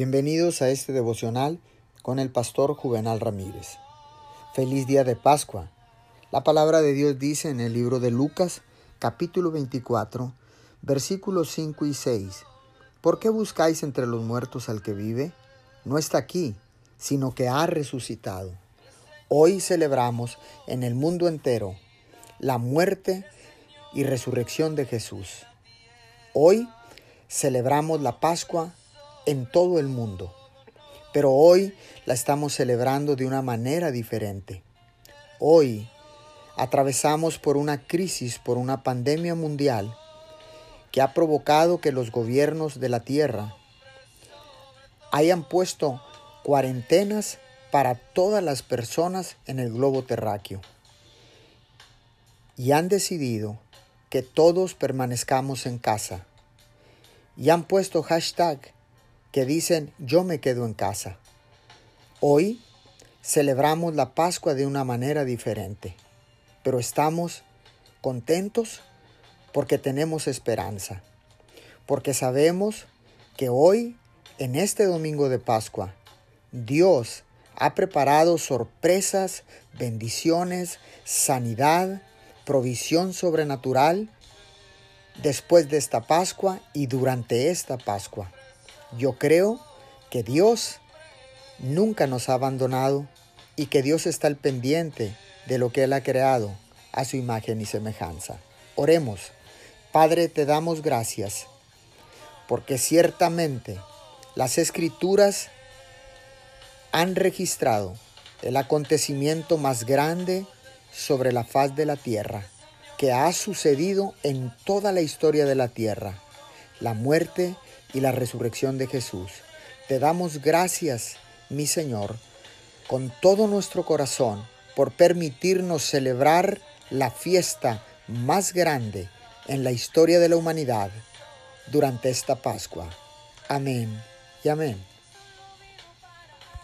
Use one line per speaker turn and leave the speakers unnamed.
Bienvenidos a este devocional con el pastor Juvenal Ramírez. Feliz día de Pascua. La palabra de Dios dice en el libro de Lucas, capítulo 24, versículos 5 y 6. ¿Por qué buscáis entre los muertos al que vive? No está aquí, sino que ha resucitado. Hoy celebramos en el mundo entero la muerte y resurrección de Jesús. Hoy celebramos la Pascua en todo el mundo, pero hoy la estamos celebrando de una manera diferente. Hoy atravesamos por una crisis, por una pandemia mundial que ha provocado que los gobiernos de la Tierra hayan puesto cuarentenas para todas las personas en el globo terráqueo y han decidido que todos permanezcamos en casa y han puesto hashtag que dicen yo me quedo en casa. Hoy celebramos la Pascua de una manera diferente, pero estamos contentos porque tenemos esperanza, porque sabemos que hoy, en este domingo de Pascua, Dios ha preparado sorpresas, bendiciones, sanidad, provisión sobrenatural después de esta Pascua y durante esta Pascua. Yo creo que Dios nunca nos ha abandonado y que Dios está al pendiente de lo que Él ha creado a su imagen y semejanza. Oremos. Padre, te damos gracias porque ciertamente las escrituras han registrado el acontecimiento más grande sobre la faz de la tierra que ha sucedido en toda la historia de la tierra, la muerte y la resurrección de Jesús. Te damos gracias, mi Señor, con todo nuestro corazón por permitirnos celebrar la fiesta más grande en la historia de la humanidad durante esta Pascua. Amén y amén.